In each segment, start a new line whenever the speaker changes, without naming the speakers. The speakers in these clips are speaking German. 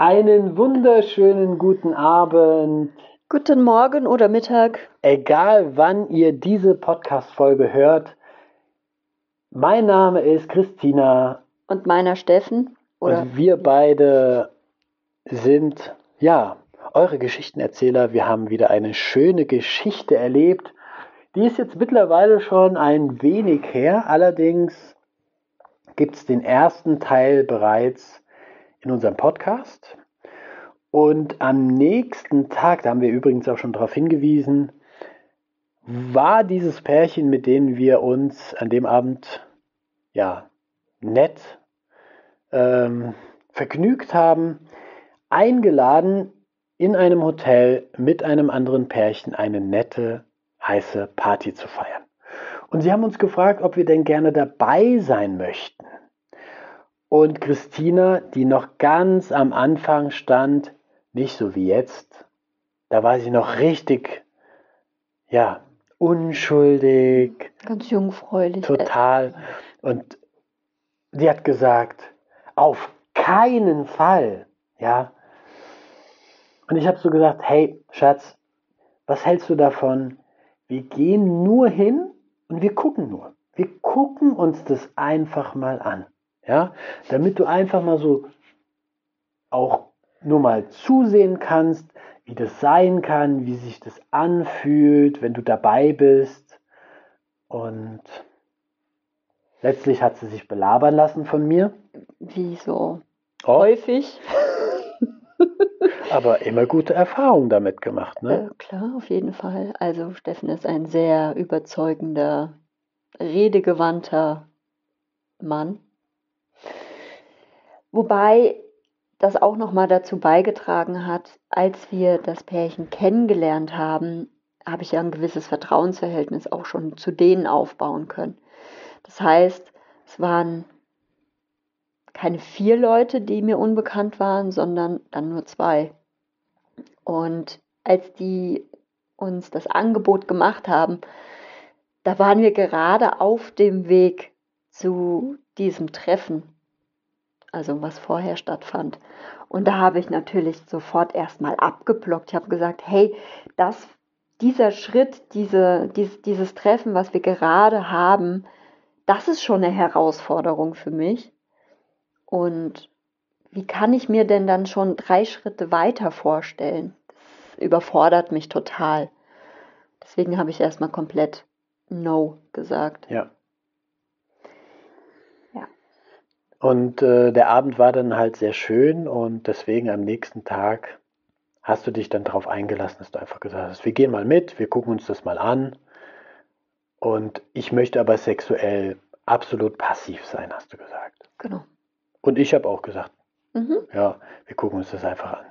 Einen wunderschönen guten Abend.
Guten Morgen oder Mittag.
Egal wann ihr diese Podcast-Folge hört. Mein Name ist Christina.
Und meiner Steffen.
Oder? Und wir beide sind, ja, eure Geschichtenerzähler. Wir haben wieder eine schöne Geschichte erlebt. Die ist jetzt mittlerweile schon ein wenig her. Allerdings gibt es den ersten Teil bereits in unserem Podcast. Und am nächsten Tag, da haben wir übrigens auch schon darauf hingewiesen, war dieses Pärchen, mit dem wir uns an dem Abend ja nett ähm, vergnügt haben, eingeladen in einem Hotel mit einem anderen Pärchen eine nette, heiße Party zu feiern. Und sie haben uns gefragt, ob wir denn gerne dabei sein möchten. Und Christina, die noch ganz am Anfang stand, nicht so wie jetzt, da war sie noch richtig, ja, unschuldig.
Ganz jungfräulich.
Total. Und die hat gesagt, auf keinen Fall, ja. Und ich habe so gesagt, hey, Schatz, was hältst du davon? Wir gehen nur hin und wir gucken nur. Wir gucken uns das einfach mal an. Ja, damit du einfach mal so auch nur mal zusehen kannst, wie das sein kann, wie sich das anfühlt, wenn du dabei bist. Und letztlich hat sie sich belabern lassen von mir.
Wie so oh. häufig.
Aber immer gute Erfahrungen damit gemacht, ne?
Äh, klar, auf jeden Fall. Also Steffen ist ein sehr überzeugender, redegewandter Mann. Wobei das auch nochmal dazu beigetragen hat, als wir das Pärchen kennengelernt haben, habe ich ja ein gewisses Vertrauensverhältnis auch schon zu denen aufbauen können. Das heißt, es waren keine vier Leute, die mir unbekannt waren, sondern dann nur zwei. Und als die uns das Angebot gemacht haben, da waren wir gerade auf dem Weg zu diesem Treffen also was vorher stattfand. Und da habe ich natürlich sofort erstmal abgeblockt. Ich habe gesagt, hey, das, dieser Schritt, diese, dies, dieses Treffen, was wir gerade haben, das ist schon eine Herausforderung für mich. Und wie kann ich mir denn dann schon drei Schritte weiter vorstellen? Das überfordert mich total. Deswegen habe ich erstmal komplett No gesagt.
Ja. Und äh, der Abend war dann halt sehr schön und deswegen am nächsten Tag hast du dich dann darauf eingelassen, dass du einfach gesagt hast, wir gehen mal mit, wir gucken uns das mal an. Und ich möchte aber sexuell absolut passiv sein, hast du gesagt.
Genau.
Und ich habe auch gesagt, mhm. ja, wir gucken uns das einfach an.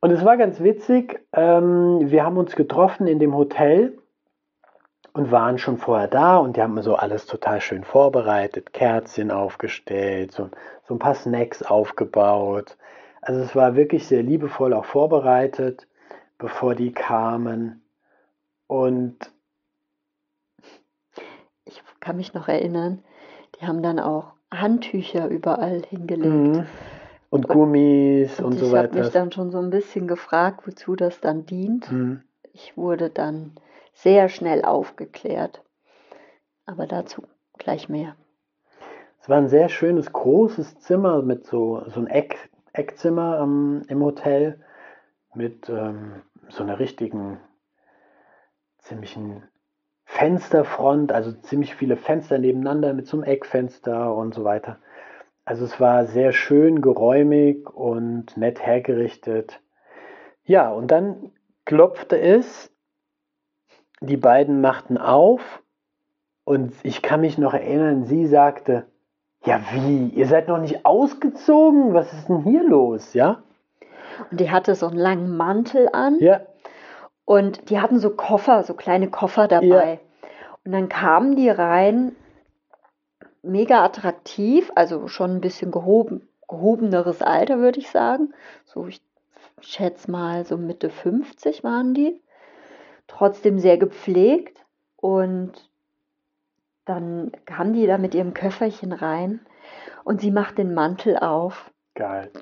Und es war ganz witzig, ähm, wir haben uns getroffen in dem Hotel und waren schon vorher da und die haben so alles total schön vorbereitet, Kerzchen aufgestellt, so, so ein paar Snacks aufgebaut. Also es war wirklich sehr liebevoll auch vorbereitet, bevor die kamen. Und
ich kann mich noch erinnern, die haben dann auch Handtücher überall hingelegt.
Mhm. Und Gummis und, und so weiter. Ich
habe mich dann schon so ein bisschen gefragt, wozu das dann dient. Mhm. Ich wurde dann sehr schnell aufgeklärt. Aber dazu gleich mehr.
Es war ein sehr schönes, großes Zimmer mit so, so ein Eck, Eckzimmer ähm, im Hotel mit ähm, so einer richtigen, ziemlichen Fensterfront, also ziemlich viele Fenster nebeneinander mit so einem Eckfenster und so weiter. Also es war sehr schön geräumig und nett hergerichtet. Ja, und dann klopfte es die beiden machten auf und ich kann mich noch erinnern, sie sagte, ja wie, ihr seid noch nicht ausgezogen? Was ist denn hier los, ja?
Und die hatte so einen langen Mantel an.
Ja.
Und die hatten so Koffer, so kleine Koffer dabei. Ja. Und dann kamen die rein, mega attraktiv, also schon ein bisschen gehoben, gehobeneres Alter, würde ich sagen. So, ich schätze mal, so Mitte 50 waren die trotzdem sehr gepflegt und dann kam die da mit ihrem Köfferchen rein und sie macht den Mantel auf.
Geil.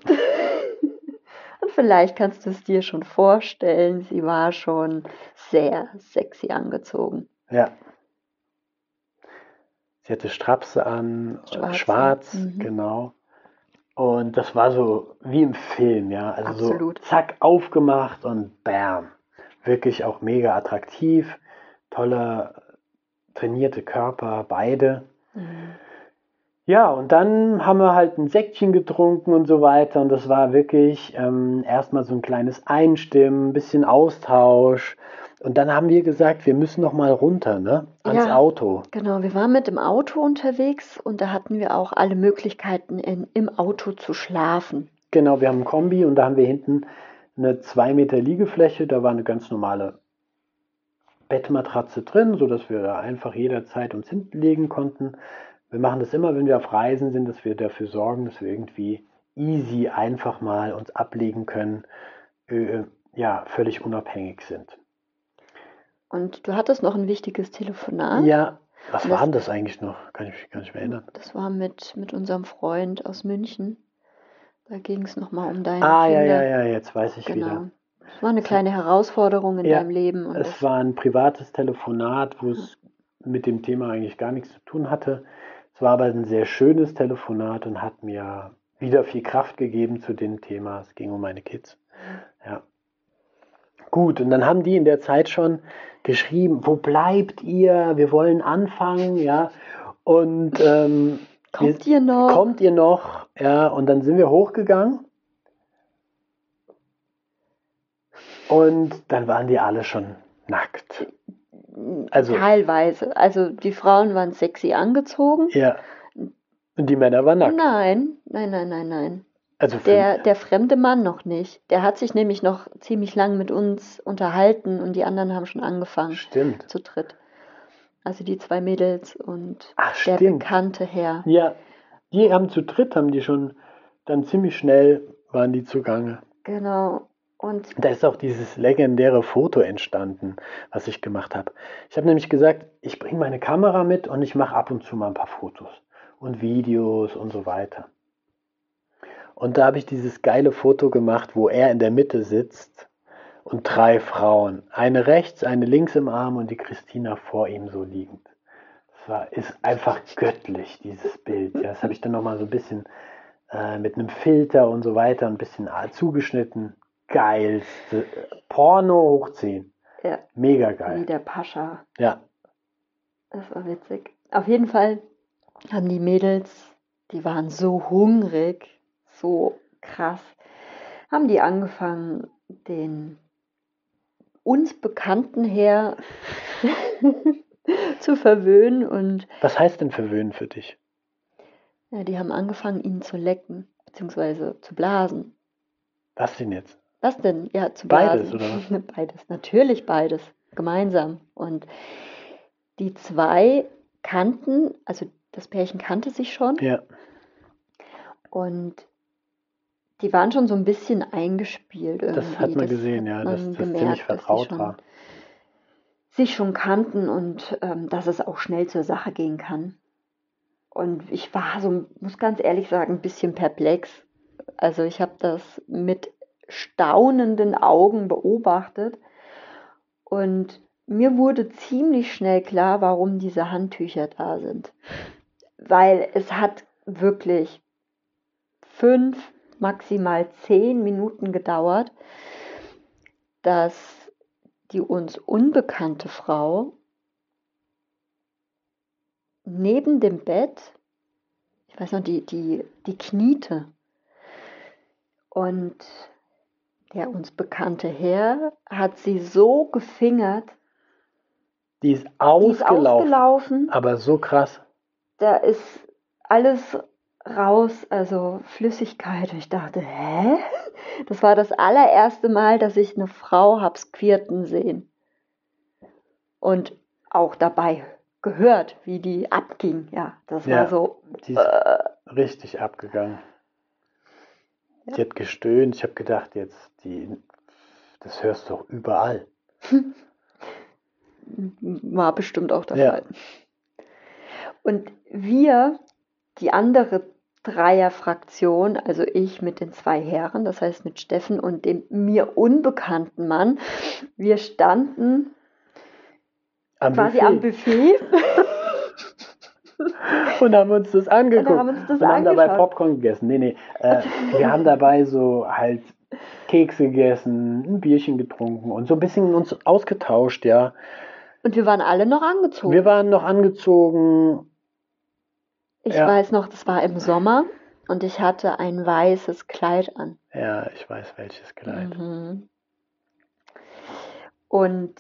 Und vielleicht kannst du es dir schon vorstellen, sie war schon sehr sexy angezogen.
Ja. Sie hatte Strapse an,
Schwarze,
schwarz,
mhm.
genau. Und das war so wie im Film, ja. Also
Absolut.
so zack, aufgemacht und bam. Wirklich auch mega attraktiv. Toller, trainierte Körper, beide.
Mhm.
Ja, und dann haben wir halt ein Säckchen getrunken und so weiter. Und das war wirklich ähm, erstmal so ein kleines Einstimmen, ein bisschen Austausch. Und dann haben wir gesagt, wir müssen noch mal runter, ne? Ans
Ja.
Auto.
Genau, wir waren mit dem Auto unterwegs und da hatten wir auch alle Möglichkeiten, in, im Auto zu schlafen.
Genau, wir haben ein Kombi und da haben wir hinten eine 2 Meter Liegefläche. Da war eine ganz normale Bettmatratze drin, sodass wir da einfach jederzeit uns hinten legen konnten. Wir machen das immer, wenn wir auf Reisen sind, dass wir dafür sorgen, dass wir irgendwie easy einfach mal uns ablegen können, äh, ja, völlig unabhängig sind.
Und du hattest noch ein wichtiges Telefonat.
Ja, was war
das-
das eigentlich noch? Kann ich mich gar nicht mehr erinnern.
Das war mit, mit unserem Freund aus München. Da ging es nochmal um deine
Ah, ja,
Kinder.
ja, ja, jetzt weiß ich wieder.
Genau. Es war eine kleine Herausforderung in
Ja,
deinem Leben. Und
Es war ein privates Telefonat, wo es mit dem Thema eigentlich gar nichts zu tun hatte. Es war aber ein sehr schönes Telefonat und hat mir wieder viel Kraft gegeben zu dem Thema. Es ging um meine Kids. Ja. Gut, und dann haben die in der Zeit schon geschrieben, wo bleibt ihr? Wir wollen anfangen, ja. Und ähm,
kommt ihr noch?
kommt ihr noch? Ja, und dann sind wir hochgegangen. Und dann waren die alle schon nackt. also-
Teilweise. Also die Frauen waren sexy angezogen.
Ja. Und die Männer waren nackt.
Nein, nein, nein, nein, nein.
Also
Der, der fremde Mann noch nicht. Der hat sich nämlich noch ziemlich lang mit uns unterhalten und die anderen haben schon angefangen
stimmt.
zu dritt. Also die zwei Mädels und
Ach,
der
stimmt.
bekannte Herr.
Ja, die haben zu dritt, haben die schon, dann ziemlich schnell waren die zugange.
Genau. Und
Da ist auch dieses legendäre Foto entstanden, was ich gemacht habe. Ich habe nämlich gesagt, ich bringe meine Kamera mit und ich mache ab und zu mal ein paar Fotos und Videos und so weiter. Und da habe ich dieses geile Foto gemacht, wo er in der Mitte sitzt und drei Frauen, eine rechts, eine links im Arm und die Christina vor ihm so liegend. Das war, ist einfach göttlich, dieses Bild. Ja, das habe ich dann nochmal so ein bisschen äh, mit einem Filter und so weiter ein bisschen äh, zugeschnitten. Geilste. Porno hochziehen.
ja,
Mega
wie
geil.
der Pascha.
Ja.
Das war witzig. Auf jeden Fall haben die Mädels, die waren so hungrig, so krass, haben die angefangen, den uns bekannten Herr zu verwöhnen und
Was heißt denn verwöhnen für dich?
ja, die haben angefangen, ihn zu lecken, beziehungsweise zu blasen.
Was denn jetzt?
Was denn? Ja, zu
Beides,
blasen.
oder
Beides, natürlich beides, gemeinsam. Und die zwei kannten, also das Pärchen kannte sich schon
Ja.
und die waren schon so ein bisschen eingespielt irgendwie.
Das hat man
Das
gesehen, ja,
hat
dass
man
das ziemlich
gemerkt, dass die
vertraut
schon,
war.
sich schon kannten und ähm, dass es auch schnell zur Sache gehen kann. Und ich war so, muss ganz ehrlich sagen, ein bisschen perplex. Also ich habe das mit staunenden Augen beobachtet und mir wurde ziemlich schnell klar, warum diese Handtücher da sind. Weil es hat wirklich fünf, maximal zehn Minuten gedauert, dass die uns unbekannte Frau neben dem Bett, ich weiß noch, die, die, die kniete. Und der uns bekannte Herr hat sie so gefingert,
Die ist
die ist
ausgelaufen.
ausgelaufen,
Aber so krass.
da ist alles raus, also Flüssigkeit. Und ich dachte, hä? Das war das allererste Mal, dass ich eine Frau hab's quirten sehen. Und auch dabei gehört, wie die abging. Ja, das
Ja.
war so.
Die ist
Äh,
richtig abgegangen.
Ja.
Die hat gestöhnt. Ich habe gedacht, jetzt, die, das hörst du doch überall.
war bestimmt auch der
Ja.
Fall. Und wir, die andere Dreierfraktion, also ich mit den zwei Herren, das heißt mit Steffen und dem mir unbekannten Mann. Wir standen
Am
quasi
Buffet.
am Buffet.
Und haben uns das angeguckt.
Und haben uns das
und haben dabei. Popcorn gegessen. Nee, nee. Äh, wir haben dabei so halt Kekse gegessen, ein Bierchen getrunken und so ein bisschen uns ausgetauscht, ja.
Und wir waren alle noch angezogen.
Wir waren noch angezogen.
Ich
ja.
weiß noch, das war im Sommer und ich hatte ein weißes Kleid an.
Ja, ich weiß welches Kleid.
Mhm. Und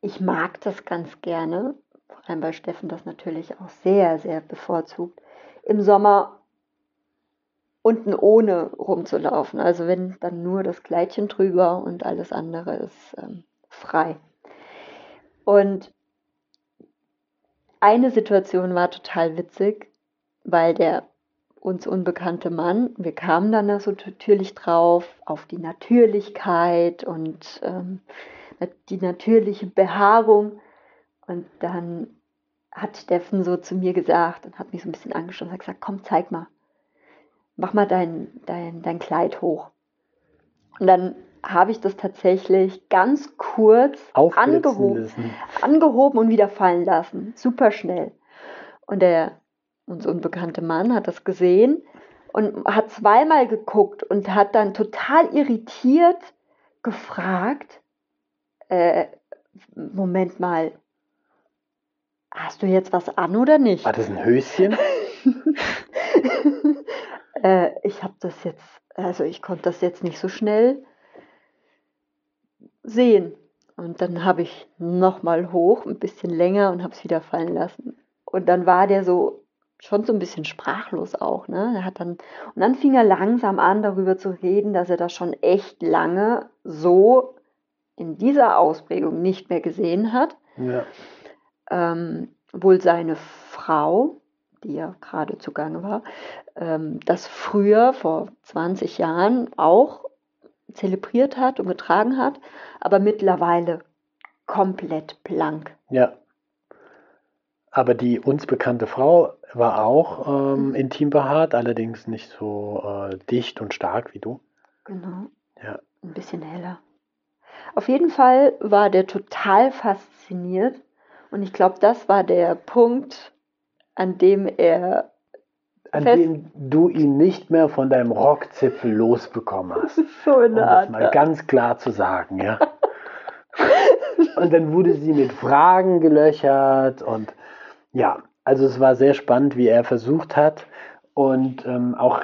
ich mag das ganz gerne, vor allem bei Steffen das natürlich auch sehr, sehr bevorzugt, im Sommer unten ohne rumzulaufen. Also wenn dann nur das Kleidchen drüber und alles andere ist ähm, frei. Und eine Situation war total witzig, weil der uns unbekannte Mann, wir kamen dann da so natürlich drauf, auf die Natürlichkeit und ähm, die natürliche Behaarung. Und dann hat Steffen so zu mir gesagt und hat mich so ein bisschen angeschaut und hat gesagt, komm, zeig mal. Mach mal dein, dein, dein Kleid hoch. Und dann habe ich das tatsächlich ganz kurz angehoben,
lassen.
angehoben und wieder fallen lassen. Super schnell. Und der uns unbekannte Mann hat das gesehen und hat zweimal geguckt und hat dann total irritiert gefragt, äh, Moment mal, hast du jetzt was an oder nicht?
War das ein Höschen?
äh, ich habe das jetzt, also ich konnte das jetzt nicht so schnell sehen. Und dann habe ich nochmal hoch, ein bisschen länger und habe es wieder fallen lassen. Und dann war der so schon so ein bisschen sprachlos auch, ne? Er hat dann und dann fing er langsam an, darüber zu reden, dass er das schon echt lange so in dieser Ausprägung nicht mehr gesehen hat.
Ja.
Ähm, wohl seine Frau, die ja gerade zugange war, ähm, das früher vor 20 Jahren auch zelebriert hat und getragen hat, aber mittlerweile komplett blank.
Ja. Aber die uns bekannte Frau war auch ähm, intim behaart, allerdings nicht so äh, dicht und stark wie du.
Genau.
Ja.
Ein bisschen heller. Auf jeden Fall war der total fasziniert und ich glaube, das war der Punkt, an dem er
An
Fest-
dem du ihn nicht mehr von deinem Rockzipfel losbekommen hast.
so
Um das mal ganz klar zu sagen, ja. Und dann wurde sie mit Fragen gelöchert und ja, also es war sehr spannend, wie er versucht hat und ähm, auch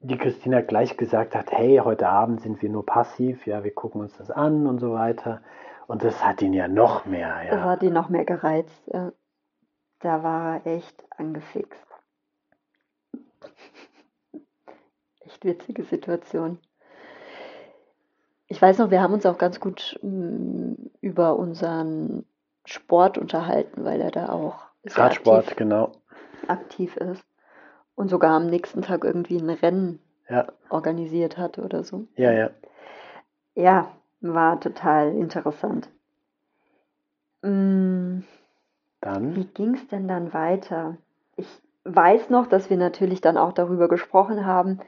die Christina gleich gesagt hat, hey, heute Abend sind wir nur passiv, ja, wir gucken uns das an und so weiter. Und das hat ihn ja noch mehr,
Das
ja.
hat ihn noch mehr gereizt. Da war er echt angefixt. Echt witzige Situation. Ich weiß noch, wir haben uns auch ganz gut mm, über unseren Sport unterhalten, weil er da auch
Radsport,
aktiv,
genau.
aktiv ist. Und sogar am nächsten Tag irgendwie ein Rennen
Ja,
organisiert hatte oder so.
ja, ja.
Ja, war total interessant. Mm,
Dann,
Wie ging es denn dann weiter? Ich weiß noch, dass wir natürlich dann auch darüber gesprochen haben,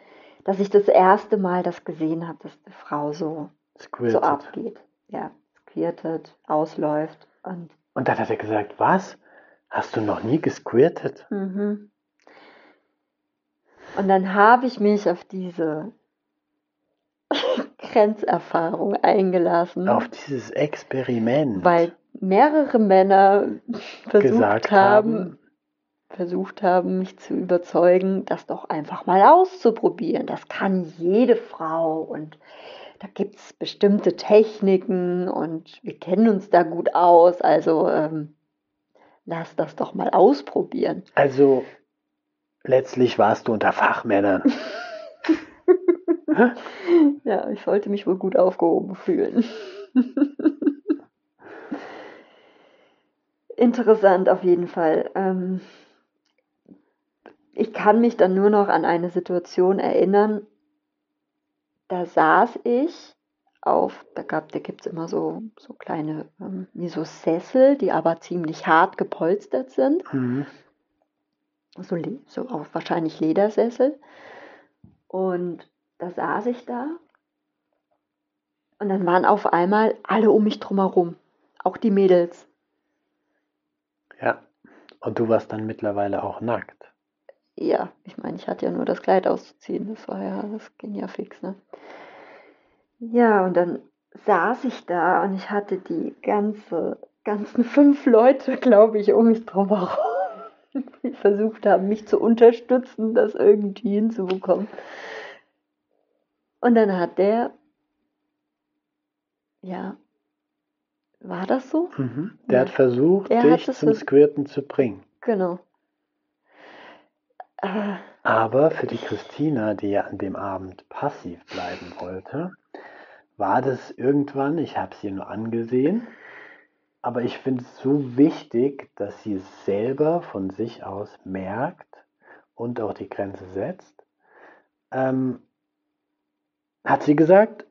dass ich das erste Mal das gesehen habe, dass eine Frau so, so abgeht. Ja, squirtet, ausläuft und
Und dann hat er gesagt, was? Hast du noch nie gesquirtet?
Mhm. Und dann habe ich mich auf diese Grenzerfahrung eingelassen,
Auf dieses Experiment
weil mehrere Männer versucht
gesagt
haben,
haben,
versucht haben, mich zu überzeugen, das doch einfach mal auszuprobieren. Das kann jede Frau und da gibt es bestimmte Techniken und wir kennen uns da gut aus. Also ähm, lass das doch mal ausprobieren.
Also letztlich warst du unter Fachmännern.
Ja, ich sollte mich wohl gut aufgehoben fühlen. Interessant auf jeden Fall. Ähm, ich kann mich dann nur noch an eine Situation erinnern. Da saß ich auf, da gab, da gibt es immer so, so kleine, ähm, wie so Sessel, die aber ziemlich hart gepolstert sind.
Mhm.
so, so auch wahrscheinlich Ledersessel. Und da saß ich da. Und dann waren auf einmal alle um mich drumherum, auch die Mädels.
Ja, und du warst dann mittlerweile auch nackt.
Ja, ich meine, ich hatte ja nur das Kleid auszuziehen. Das war ja, das ging ja fix, ne? Ja, und dann saß ich da und ich hatte die ganze, ganzen fünf Leute, glaube ich, um mich drumherum, die versucht haben, mich zu unterstützen, das irgendwie hinzubekommen. Und dann hat der, ja, war das so?
Mhm. Der
Ja.
hat versucht,
Er
dich
hat
zum Squirten zu bringen.
Genau.
Aber für die Christina, die ja an dem Abend passiv bleiben wollte, war das irgendwann, ich habe sie nur angesehen, aber ich finde es so wichtig, dass sie es selber von sich aus merkt und auch die Grenze setzt. Ähm, hat sie gesagt,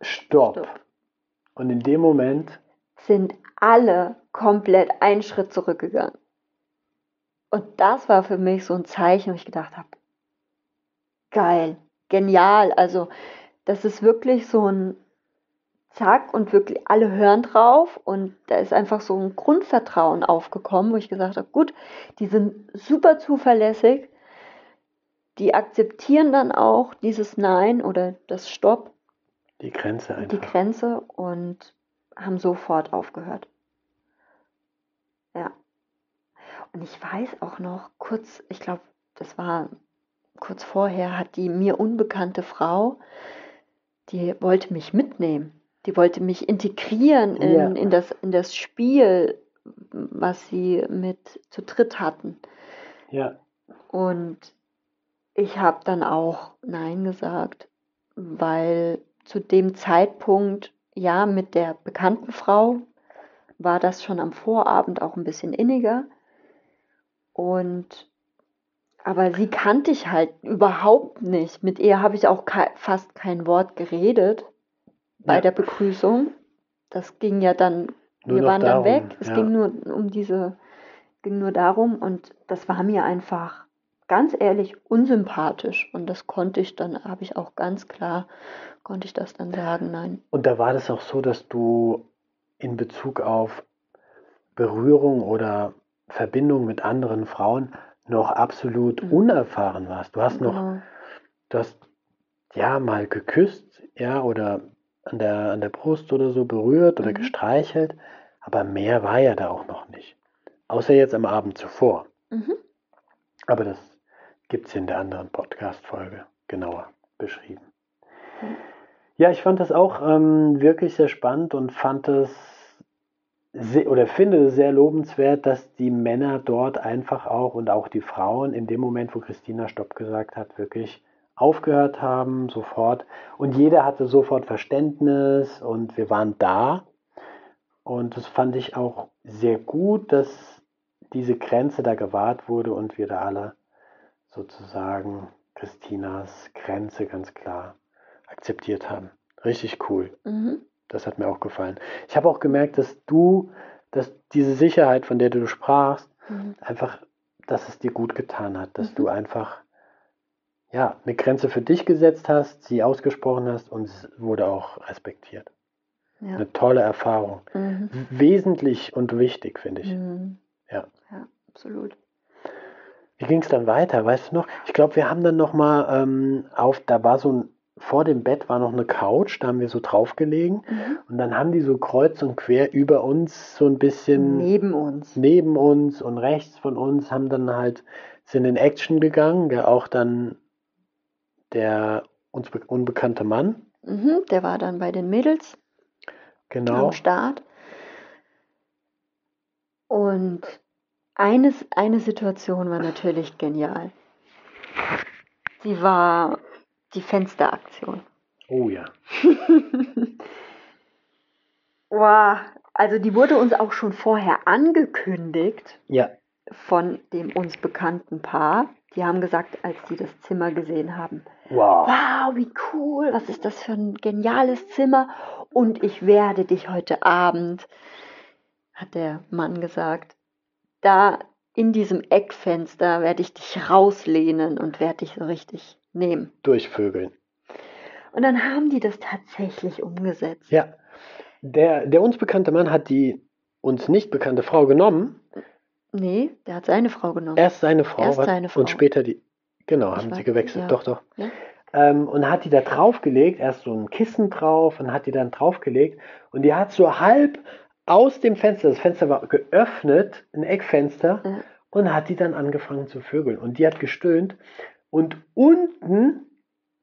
stopp.
Stopp.
Und in dem Moment,
sind alle komplett einen Schritt zurückgegangen. Und das war für mich so ein Zeichen, wo ich gedacht habe, geil, genial. Also das ist wirklich so ein Zack und wirklich alle hören drauf und da ist einfach so ein Grundvertrauen aufgekommen, wo ich gesagt habe, gut, die sind super zuverlässig, die akzeptieren dann auch dieses Nein oder das Stopp
die Grenze
die
einfach.
Grenze und haben sofort aufgehört. Ja. Und ich weiß auch noch, kurz, ich glaube, das war kurz vorher, hat die mir unbekannte Frau, die wollte mich mitnehmen. Die wollte mich integrieren in,
Ja.
in, das, in das Spiel, was sie mit zu dritt hatten.
Ja,
Und ich habe dann auch Nein gesagt, weil zu dem Zeitpunkt, ja, mit der bekannten Frau war das schon am Vorabend auch ein bisschen inniger. Und aber sie kannte ich halt überhaupt nicht. Mit ihr habe ich auch kei- fast kein Wort geredet bei
Ja.
der Begrüßung. Das ging ja dann,
Nur
wir waren
darum,
dann weg. Es
ja.
ging nur um diese, ging nur darum und das war mir einfach ganz ehrlich unsympathisch. Und das konnte ich dann, habe ich auch ganz klar, konnte ich das dann sagen, nein.
Und da war das auch so, dass du in Bezug auf Berührung oder Verbindung mit anderen Frauen noch absolut
Mhm.
unerfahren warst. Du hast noch,
Genau.
du hast ja mal geküsst, ja, oder an der, an der Brust oder so berührt oder
Mhm.
gestreichelt, aber mehr war ja da auch noch nicht. Außer jetzt am Abend zuvor.
Mhm.
Aber das gibt es in der anderen Podcast-Folge genauer beschrieben. Ja, ich fand das auch ähm, wirklich sehr spannend und fand es oder finde es sehr lobenswert, dass die Männer dort einfach auch und auch die Frauen in dem Moment, wo Christina Stopp gesagt hat, wirklich aufgehört haben, sofort. Und jeder hatte sofort Verständnis und wir waren da. Und das fand ich auch sehr gut, dass diese Grenze da gewahrt wurde und wir da alle sozusagen Christinas Grenze ganz klar akzeptiert haben. Richtig cool.
Mhm.
Das hat mir auch gefallen. Ich habe auch gemerkt, dass du, dass diese Sicherheit, von der du sprachst,
Mhm.
einfach, dass es dir gut getan hat, dass
Mhm.
du einfach ja, eine Grenze für dich gesetzt hast, sie ausgesprochen hast und es wurde auch respektiert.
Ja.
Eine tolle Erfahrung.
Mhm.
Wesentlich und wichtig, finde ich.
Mhm.
Ja.
Ja, absolut.
Wie ging es dann weiter, weißt du noch? Ich glaube, wir haben dann noch mal ähm, auf, da war so ein, vor dem Bett war noch eine Couch, da haben wir so drauf gelegen
Mhm.
und dann haben die so kreuz und quer über uns so ein bisschen
Neben uns.
neben uns und rechts von uns haben dann halt sind in Action gegangen, der auch dann der uns be- unbekannte Mann,
Mhm. Der war dann bei den Mädels
genau,
am Start. Und eines, eine Situation war natürlich genial. Sie war die Fensteraktion.
oh ja,
Wow, also die wurde uns auch schon vorher angekündigt
ja,
von dem uns bekannten Paar. Die haben gesagt, als sie das Zimmer gesehen haben,
wow,
wow, wie cool, was ist das für ein geniales Zimmer? Und ich werde dich heute Abend, hat der Mann gesagt, da in diesem Eckfenster werde ich dich rauslehnen und werde dich so richtig nehmen.
Durchvögeln.
Und dann haben die das tatsächlich umgesetzt.
Ja. Der, der uns bekannte Mann hat die uns nicht bekannte Frau genommen.
Nee, der hat seine Frau genommen.
Erst seine Frau,
Erst seine Frau.
und später die. Genau,
Ich
haben sie gewechselt.
ja.
Doch, doch.
Ja.
Ähm, und hat die da draufgelegt, erst so ein Kissen drauf und hat die dann draufgelegt. Und die hat so halb aus dem Fenster, das Fenster war geöffnet, ein Eckfenster,
Ja.
und hat die dann angefangen zu vögeln. Und die hat gestöhnt. Und unten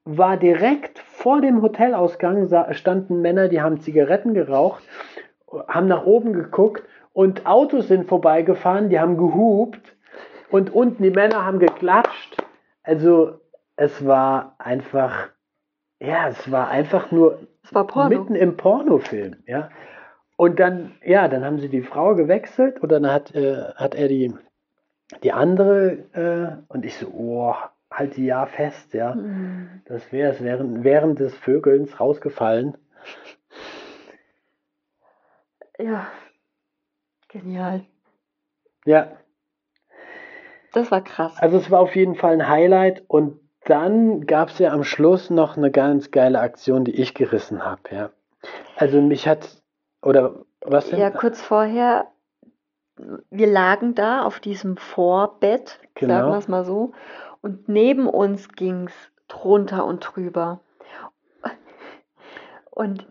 war direkt vor dem Hotelausgang standen Männer, die haben Zigaretten geraucht, haben nach oben geguckt und Autos sind vorbeigefahren, die haben gehupt und unten die Männer haben geklatscht. Also es war einfach, ja, es war einfach nur
war
mitten im Pornofilm, ja. Und dann, ja, dann haben sie die Frau gewechselt und dann hat, äh, hat er die, die andere äh, und ich so, oh, halt die ja fest, ja.
Hm.
Das wäre es während, während des Vögelns rausgefallen.
Ja. Genial.
Ja,
Das war krass.
also es war auf jeden Fall ein Highlight und dann gab es ja am Schluss noch eine ganz geile Aktion, die ich gerissen habe, ja. Also mich hat, oder was denn?
Ja, kurz vorher, wir lagen da auf diesem Vorbett,
Genau.
sagen wir es mal so, und neben uns ging es drunter und drüber. Und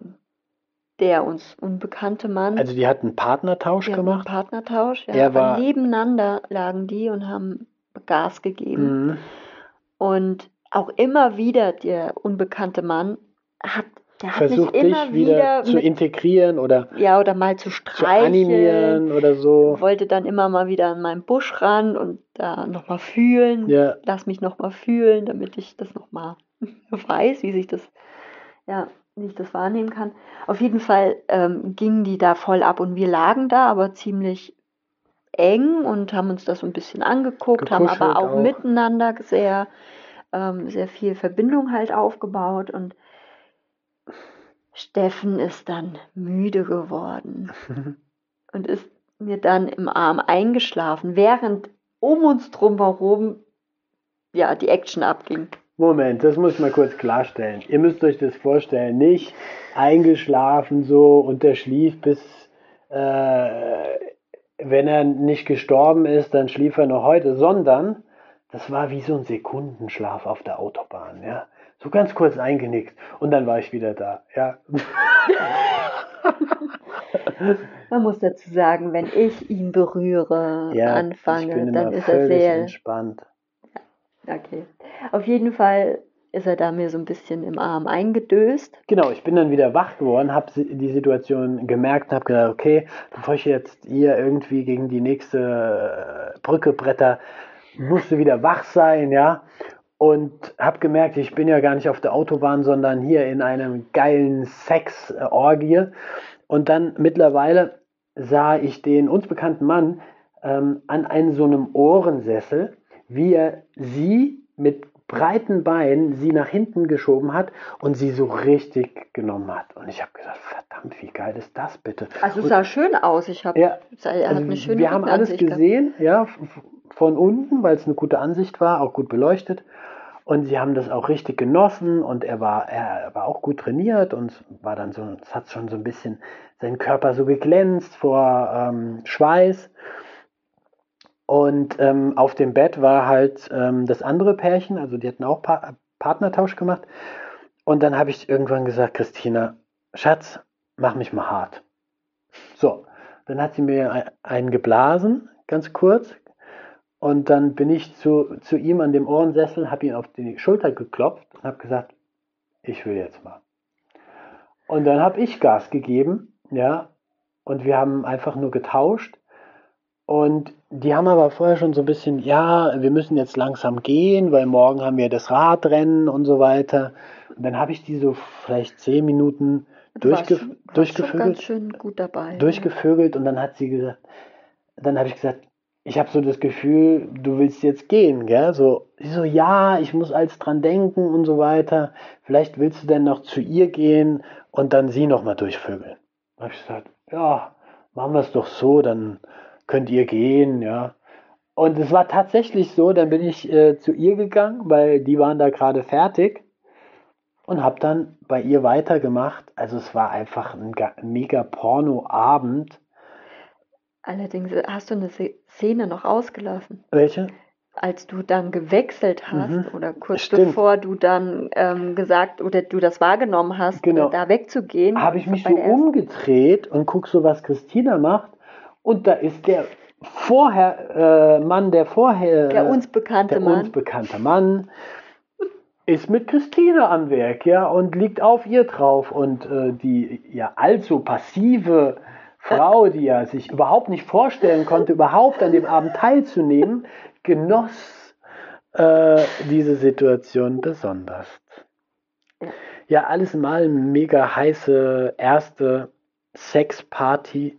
der uns unbekannte Mann,
Also die hatten Partnertausch
haben einen
gemacht.
Partnertausch, ja,
Er war-
nebeneinander lagen die und haben Gas gegeben.
Mhm.
Und auch immer wieder der unbekannte Mann hat, der hat
Versucht
mich immer
dich wieder, zu
mit,
integrieren oder
ja, oder mal zu
zu
streicheln.
animieren oder so.
wollte dann immer mal wieder an meinen Busch ran und da nochmal fühlen.
Ja,
Lass mich nochmal fühlen, damit ich das nochmal weiß, wie sich das, ja, wie ich das wahrnehmen kann. Auf jeden Fall ähm, gingen die da voll ab und wir lagen da aber ziemlich eng und haben uns das so ein bisschen angeguckt, haben aber auch,
auch.
miteinander sehr, ähm, sehr viel Verbindung halt aufgebaut und Steffen ist dann müde geworden und ist mir dann im Arm eingeschlafen, während um uns drum herum ja, die Action abging.
Moment, das muss ich mal kurz klarstellen. Ihr müsst euch das vorstellen, nicht eingeschlafen so und der schlief bis, äh, wenn er nicht gestorben ist, dann schlief er noch heute, sondern das war wie so ein Sekundenschlaf auf der Autobahn, ja. So ganz kurz eingenickt und dann war ich wieder da, ja.
Man muss dazu sagen, wenn ich ihn berühre,
ja,
anfange, dann ist er sehr.
entspannt.
Okay. Auf jeden Fall ist er da mir so ein bisschen im Arm eingedöst.
Genau, ich bin dann wieder wach geworden, habe die Situation gemerkt und habe gedacht, okay, bevor ich jetzt hier irgendwie gegen die nächste äh, Brücke bretter, musst du wieder wach sein, ja. Und habe gemerkt, ich bin ja gar nicht auf der Autobahn, sondern hier in einem geilen Sexorgie. Und dann mittlerweile sah ich den uns bekannten Mann ähm, an einem so einem Ohrensessel, wie er sie mit breiten Beinen sie nach hinten geschoben hat und sie so richtig genommen hat. Und ich habe gedacht, verdammt, wie geil ist das bitte?
Also es
Und-
sah schön aus. Ich habe,
ja,
er hat
also
eine schöne
wir haben alles
Rückenansicht gehabt.
gesehen, ja, von unten, weil es eine gute Ansicht war, auch gut beleuchtet. Und sie haben das auch richtig genossen und er war, er war auch gut trainiert und war dann so, es hat schon so ein bisschen seinen Körper so geglänzt vor ähm, Schweiß. Und ähm, auf dem Bett war halt ähm, das andere Pärchen, also die hatten auch pa Partnertausch gemacht. Und dann habe ich irgendwann gesagt, Christina, Schatz, mach mich mal hart. So, dann hat sie mir ein- einen geblasen, ganz kurz. Und dann bin ich zu, zu ihm an dem Ohrensessel, habe ihn auf die Schulter geklopft und habe gesagt, ich will jetzt mal. Und dann habe ich Gas gegeben, ja, und wir haben einfach nur getauscht. Und die haben aber vorher schon so ein bisschen, ja, wir müssen jetzt langsam gehen, weil morgen haben wir das Radrennen und so weiter. Und dann habe ich die so vielleicht zehn Minuten durchge
schon-
durchgevögelt
ganz schön gut dabei.
durchgevögelt und dann hat sie gesagt, dann habe ich gesagt, ich habe so das Gefühl, du willst jetzt gehen, gell? So, so, ja, ich muss alles dran denken und so weiter. Vielleicht willst du denn noch zu ihr gehen und dann sie nochmal durchvögeln. Dann habe ich gesagt, ja, machen wir es doch so, dann könnt ihr gehen, ja. Und es war tatsächlich so, dann bin ich äh, zu ihr gegangen, weil die waren da gerade fertig und habe dann bei ihr weitergemacht. Also es war einfach ein mega Porno-Abend.
Allerdings äh, hast du eine Szene noch ausgelassen.
Welche?
Als du dann gewechselt hast mhm. oder kurz Stimmt. bevor du dann ähm, gesagt oder du das wahrgenommen hast, genau. da wegzugehen.
Habe ich mich so umgedreht und guck so, was Christina macht. Und da ist der vorher äh, Mann, der vorher.
Der uns bekannte
der
Mann.
uns bekannte Mann ist mit Christine am Werk, ja, und liegt auf ihr drauf. Und äh, die ja allzu passive Frau, die ja sich überhaupt nicht vorstellen konnte, überhaupt an dem Abend teilzunehmen, genoss äh, diese Situation besonders. Ja, alles allem mega heiße erste Sexparty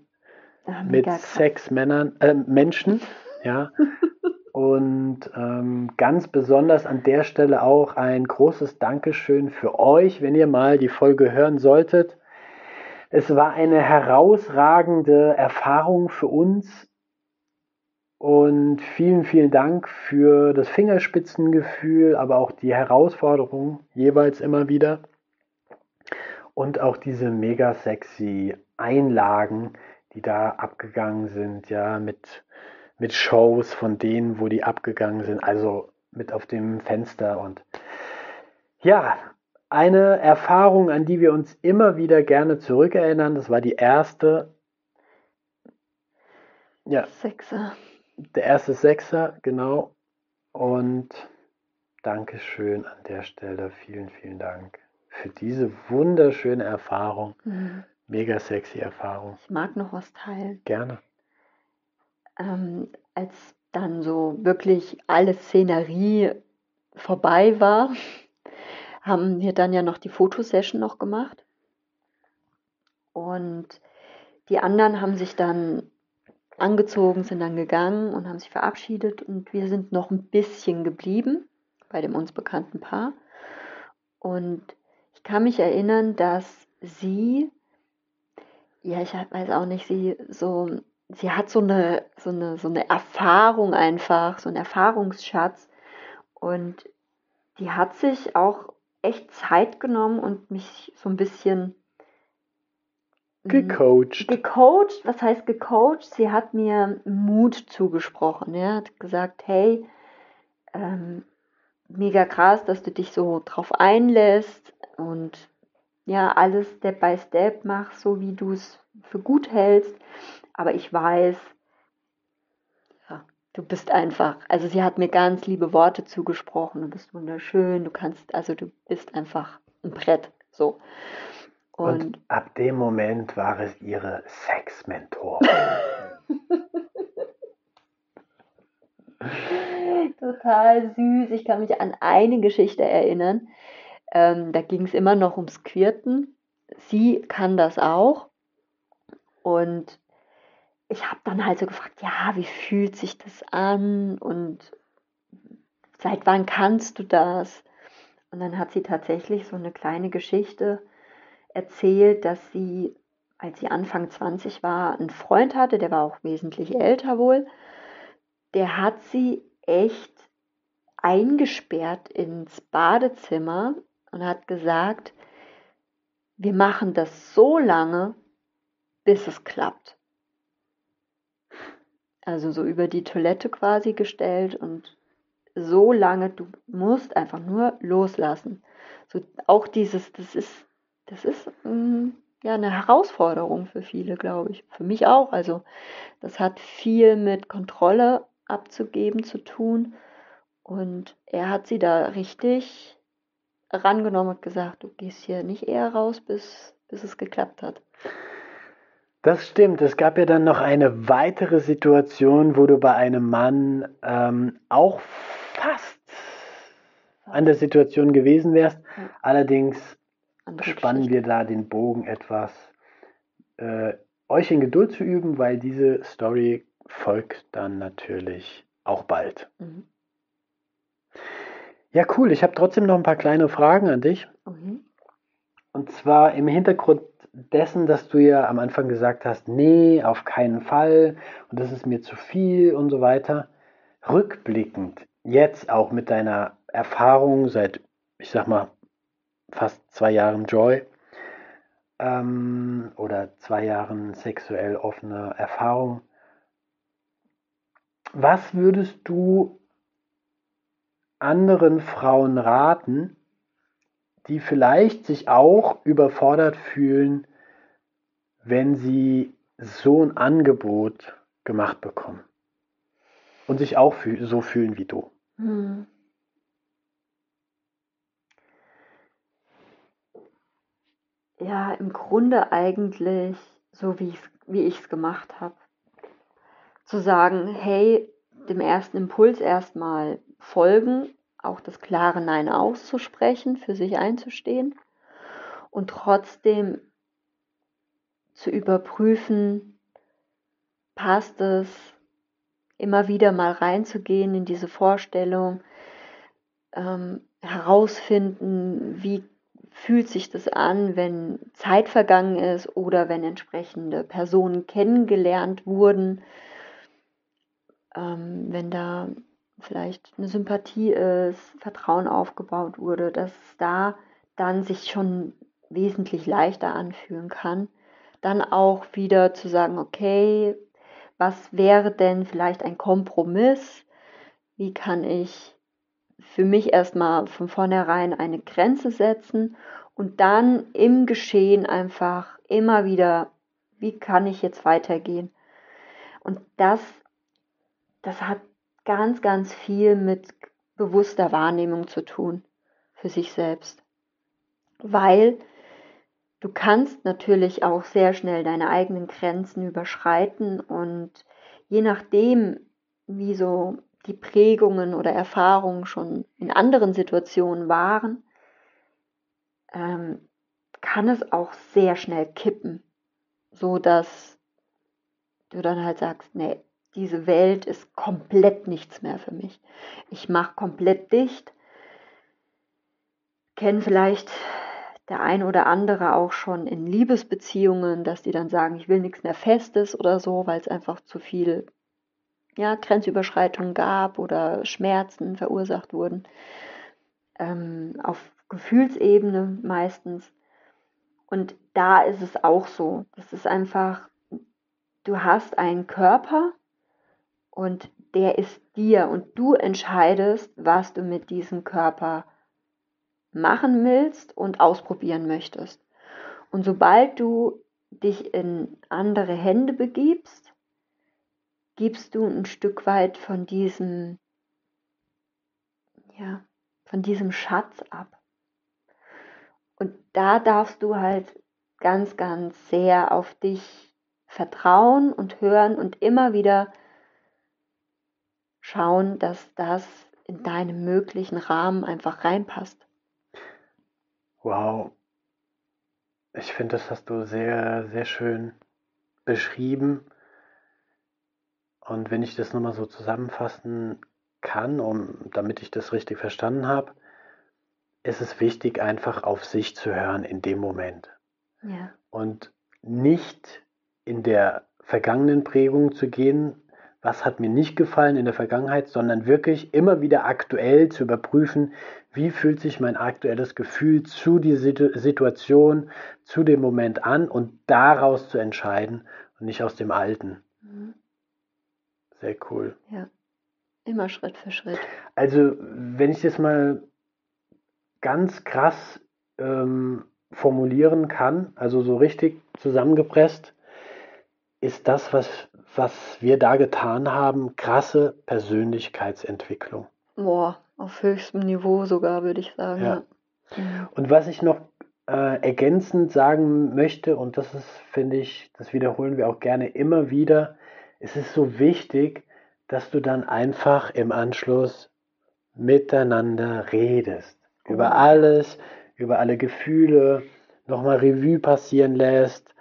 ah, mit Sexmännern, äh, Menschen, ja. Und ähm, ganz besonders an der Stelle auch ein großes Dankeschön für euch, wenn ihr mal die Folge hören solltet. Es war eine herausragende Erfahrung für uns. Und vielen, vielen Dank für das Fingerspitzengefühl, aber auch die Herausforderung jeweils immer wieder. Und auch diese mega sexy Einlagen, die da abgegangen sind, ja, mit mit Shows von denen, wo die abgegangen sind, also mit auf dem Fenster. Und ja, eine Erfahrung, an die wir uns immer wieder gerne zurückerinnern, das war die erste.
Ja. Sechser.
Der erste Sechser, genau. Und Dankeschön an der Stelle. Vielen, vielen Dank für diese wunderschöne Erfahrung. Mhm. Mega sexy Erfahrung.
Ich mag noch was teilen.
Gerne
ähm, als dann so wirklich alle Szenerie vorbei war, haben wir dann ja noch die Fotosession noch gemacht. Und die anderen haben sich dann angezogen, sind dann gegangen und haben sich verabschiedet und wir sind noch ein bisschen geblieben bei dem uns bekannten Paar. Und ich kann mich erinnern, dass sie, ja, ich weiß auch nicht, sie so sie hat so eine, so eine, so eine Erfahrung einfach, so einen Erfahrungsschatz. Und die hat sich auch echt Zeit genommen und mich so ein bisschen
hm, gecoacht.
Gecoacht, was heißt gecoacht? Sie hat mir Mut zugesprochen. Ja, hat gesagt, hey, ähm, mega krass, dass du dich so drauf einlässt und ja, alles Step by Step machst, so wie du es für gut hältst. Aber ich weiß, du bist einfach, also sie hat mir ganz liebe Worte zugesprochen, du bist wunderschön, du kannst, also du bist einfach ein Brett, so.
Und, Und ab dem Moment war es ihre Sexmentor.
Total süß. Ich kann mich an eine Geschichte erinnern. Ähm, da ging es immer noch ums Quirten. Sie kann das auch. Und ich habe dann halt so gefragt, ja, wie fühlt sich das an und seit wann kannst du das? Und dann hat sie tatsächlich so eine kleine Geschichte erzählt, dass sie, als sie Anfang 20 war, einen Freund hatte, der war auch wesentlich älter wohl. Der hat sie echt eingesperrt ins Badezimmer und hat gesagt, wir machen das so lange, bis es klappt also so über die Toilette quasi gestellt und so lange, du musst einfach nur loslassen. So auch dieses, das ist, das ist mm, ja eine Herausforderung für viele, glaube ich. Für mich auch. Also das hat viel mit Kontrolle abzugeben zu tun. Und er hat sie da richtig rangenommen und gesagt, du gehst hier nicht eher raus, bis, bis es geklappt hat.
Das stimmt. Es gab ja dann noch eine weitere Situation, wo du bei einem Mann ähm, auch fast an der Situation gewesen wärst. Ja. Allerdings spannen wir da den Bogen etwas, äh, euch in Geduld zu üben, weil diese Story folgt dann natürlich auch bald. Mhm. Ja, cool. Ich habe trotzdem noch ein paar kleine Fragen an dich. Mhm. Und zwar im Hintergrund dessen, dass du ja am Anfang gesagt hast, nee, auf keinen Fall und das ist mir zu viel und so weiter. rückblickend, jetzt auch mit deiner Erfahrung seit, ich sag mal, fast zwei Jahren Joy ähm, oder zwei Jahren sexuell offene Erfahrung, was würdest du anderen Frauen raten, die vielleicht sich auch überfordert fühlen, wenn sie so ein Angebot gemacht bekommen und sich auch so fühlen wie du. Hm.
Ja, im Grunde eigentlich so, wie, wie ich es gemacht habe. Zu sagen, hey, dem ersten Impuls erstmal folgen, auch das klare Nein auszusprechen, für sich einzustehen und trotzdem zu überprüfen, passt es, immer wieder mal reinzugehen in diese Vorstellung, ähm, herausfinden, wie fühlt sich das an, wenn Zeit vergangen ist oder wenn entsprechende Personen kennengelernt wurden, ähm, wenn da vielleicht eine Sympathie ist, Vertrauen aufgebaut wurde, dass es da dann sich schon wesentlich leichter anfühlen kann. Dann auch wieder zu sagen, okay, was wäre denn vielleicht ein Kompromiss? Wie kann ich für mich erstmal von vornherein eine Grenze setzen und dann im Geschehen einfach immer wieder, wie kann ich jetzt weitergehen? Und das, das hat ganz, ganz viel mit bewusster Wahrnehmung zu tun für sich selbst. Weil du kannst natürlich auch sehr schnell deine eigenen Grenzen überschreiten und je nachdem, wie so die Prägungen oder Erfahrungen schon in anderen Situationen waren, ähm, kann es auch sehr schnell kippen, so dass du dann halt sagst, nee, diese Welt ist komplett nichts mehr für mich. Ich mache komplett dicht. Kennen vielleicht der ein oder andere auch schon in Liebesbeziehungen, dass die dann sagen, ich will nichts mehr Festes oder so, weil es einfach zu viel ja, Grenzüberschreitungen gab oder Schmerzen verursacht wurden. Ähm, auf Gefühlsebene meistens. Und da ist es auch so. Das ist einfach, du hast einen Körper, und der ist dir und du entscheidest, was du mit diesem Körper machen willst und ausprobieren möchtest. Und sobald du dich in andere Hände begibst, gibst du ein Stück weit von diesem, ja, von diesem Schatz ab. Und da darfst du halt ganz, ganz sehr auf dich vertrauen und hören und immer wieder schauen, dass das in deinem möglichen Rahmen einfach reinpasst.
Wow. Ich finde, das hast du sehr, sehr schön beschrieben. Und wenn ich das nochmal so zusammenfassen kann, um, damit ich das richtig verstanden habe, ist es wichtig, einfach auf sich zu hören in dem Moment.
Ja.
Und nicht in der vergangenen Prägung zu gehen, was hat mir nicht gefallen in der Vergangenheit, sondern wirklich immer wieder aktuell zu überprüfen, wie fühlt sich mein aktuelles Gefühl zu dieser Situation, zu dem Moment an und daraus zu entscheiden und nicht aus dem Alten. Mhm. Sehr cool.
Ja, immer Schritt für Schritt.
Also, wenn ich das mal ganz krass ähm, formulieren kann, also so richtig zusammengepresst, ist das, was, was wir da getan haben, krasse Persönlichkeitsentwicklung.
Boah, auf höchstem Niveau sogar, würde ich sagen. Ja.
Mhm. Und was ich noch äh, ergänzend sagen möchte, und das ist, finde ich, das wiederholen wir auch gerne immer wieder, es ist so wichtig, dass du dann einfach im Anschluss miteinander redest. Oh. Über alles, über alle Gefühle, nochmal Revue passieren lässt,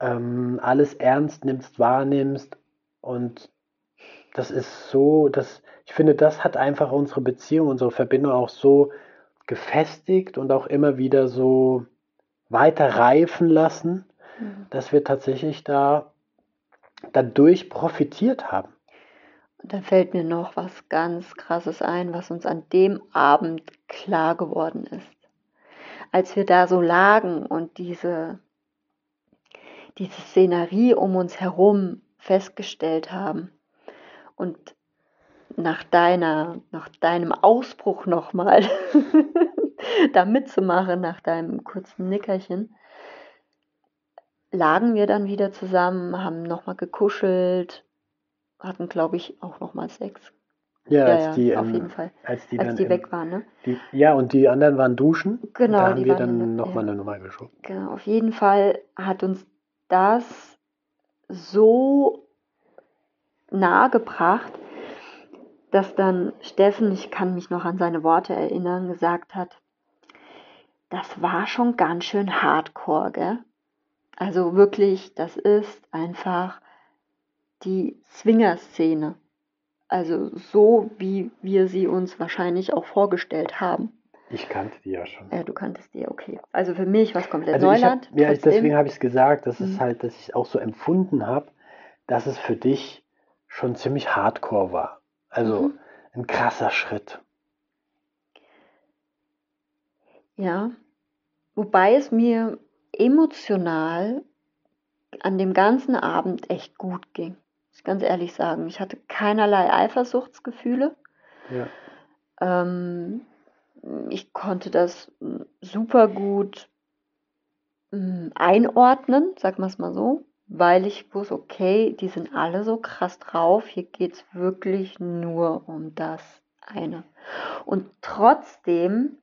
ähm, alles ernst nimmst, wahrnimmst. Und das ist so, dass ich finde, das hat einfach unsere Beziehung, unsere Verbindung auch so gefestigt und auch immer wieder so weiter reifen lassen, mhm. dass wir tatsächlich da dadurch profitiert haben.
Und dann fällt mir noch was ganz Krasses ein, was uns an dem Abend klar geworden ist. Als wir da so lagen und diese, diese Szenerie um uns herum festgestellt haben und nach deiner, nach deinem Ausbruch nochmal da mitzumachen, nach deinem kurzen Nickerchen, lagen wir dann wieder zusammen, haben nochmal gekuschelt, hatten, glaube ich, auch nochmal Sex.
Ja,
Ja,
als
ja,
die,
auf jeden Fall.
als die
Als die
im-
weg waren, ne?
Die, ja, und die anderen waren duschen.
Genau,
da haben wir dann nochmal
ja.
eine Nummer geschoben.
Genau, auf jeden Fall hat uns das so nahe gebracht, dass dann Steffen, ich kann mich noch an seine Worte erinnern, gesagt hat, das war schon ganz schön hardcore, gell? Also wirklich, das ist einfach die Swinger-Szene. Also so, wie wir sie uns wahrscheinlich auch vorgestellt haben.
Ich kannte die ja schon.
Äh, du kanntest die, okay. Also für mich was komplett
Also ich hab,
Neuland.
ja,
trotzdem.
deswegen habe ich es gesagt, dass es
Mhm.
halt, dass ich auch so empfunden habe, dass es für dich schon ziemlich hardcore war. Also
Mhm.
ein krasser Schritt.
Ja, wobei es mir emotional an dem ganzen Abend echt gut ging. Muss ich ganz ehrlich sagen. Ich hatte keinerlei Eifersuchtsgefühle.
Ja.
Ähm, ich konnte das mm, super gut mm, einordnen, sag mal es mal so, weil ich wusste, okay, die sind alle so krass drauf. Hier geht es wirklich nur um das eine. Und trotzdem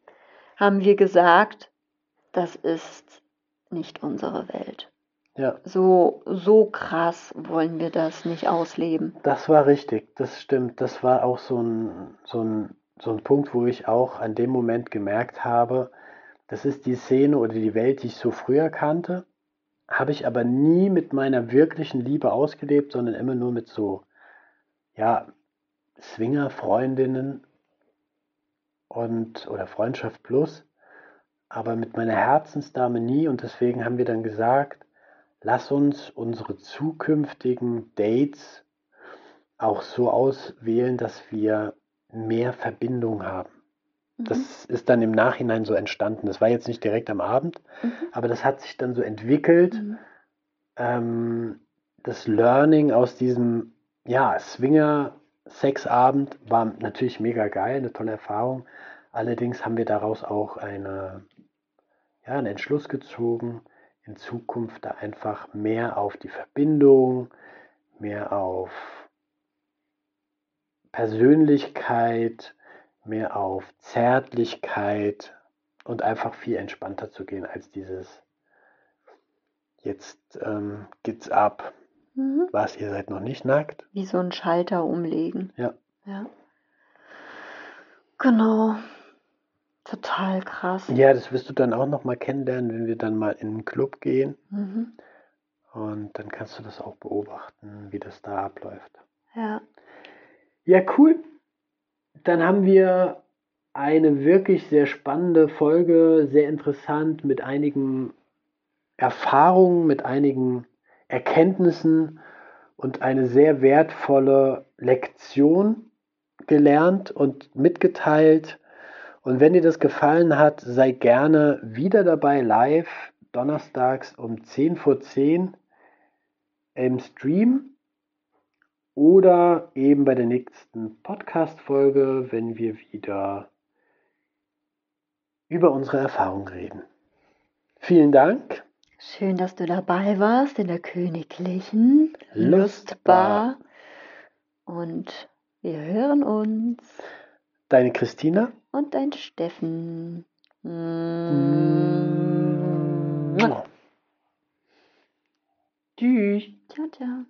haben wir gesagt, das ist nicht unsere Welt.
Ja,
So, so krass wollen wir das nicht ausleben.
das war richtig, das stimmt. Das war auch so ein, so ein, so ein Punkt, wo ich auch an dem Moment gemerkt habe, das ist die Szene oder die Welt, die ich so früher kannte, habe ich aber nie mit meiner wirklichen Liebe ausgelebt, sondern immer nur mit so, ja, Swinger-Freundinnen und oder Freundschaft plus, aber mit meiner Herzensdame nie und deswegen haben wir dann gesagt, lass uns unsere zukünftigen Dates auch so auswählen, dass wir mehr Verbindung haben.
Mhm.
Das ist dann im Nachhinein so entstanden. Das war jetzt nicht direkt am Abend,
Mhm.
aber das hat sich dann so entwickelt.
Mhm.
Ähm, das Learning aus diesem ja, Swinger-Sexabend war natürlich mega geil, eine tolle Erfahrung. Allerdings haben wir daraus auch eine, ja, einen Entschluss gezogen, in Zukunft da einfach mehr auf die Verbindung, mehr auf Persönlichkeit, mehr auf Zärtlichkeit und einfach viel entspannter zu gehen als dieses jetzt ähm, geht's ab.
Mhm.
Was, ihr seid noch nicht nackt?
Wie so ein Schalter umlegen.
Ja.
Ja. Genau. Total krass.
Ja, das wirst du dann auch noch mal kennenlernen, wenn wir dann mal in einen Club gehen.
Mhm.
Und dann kannst du das auch beobachten, wie das da abläuft.
Ja.
Ja, cool. Dann haben wir eine wirklich sehr spannende Folge, sehr interessant mit einigen Erfahrungen, mit einigen Erkenntnissen und eine sehr wertvolle Lektion gelernt und mitgeteilt. Und wenn dir das gefallen hat, sei gerne wieder dabei live, donnerstags um 10 vor 10 im Stream oder eben bei der nächsten Podcast-Folge, wenn wir wieder über unsere Erfahrung reden. Vielen Dank.
Schön, dass du dabei warst in der königlichen
Lustbar.
Lustbar. Und wir hören uns.
Deine Christina.
Und dein Steffen.
Mm.
Mua.
Tschüss.
Ciao, ciao.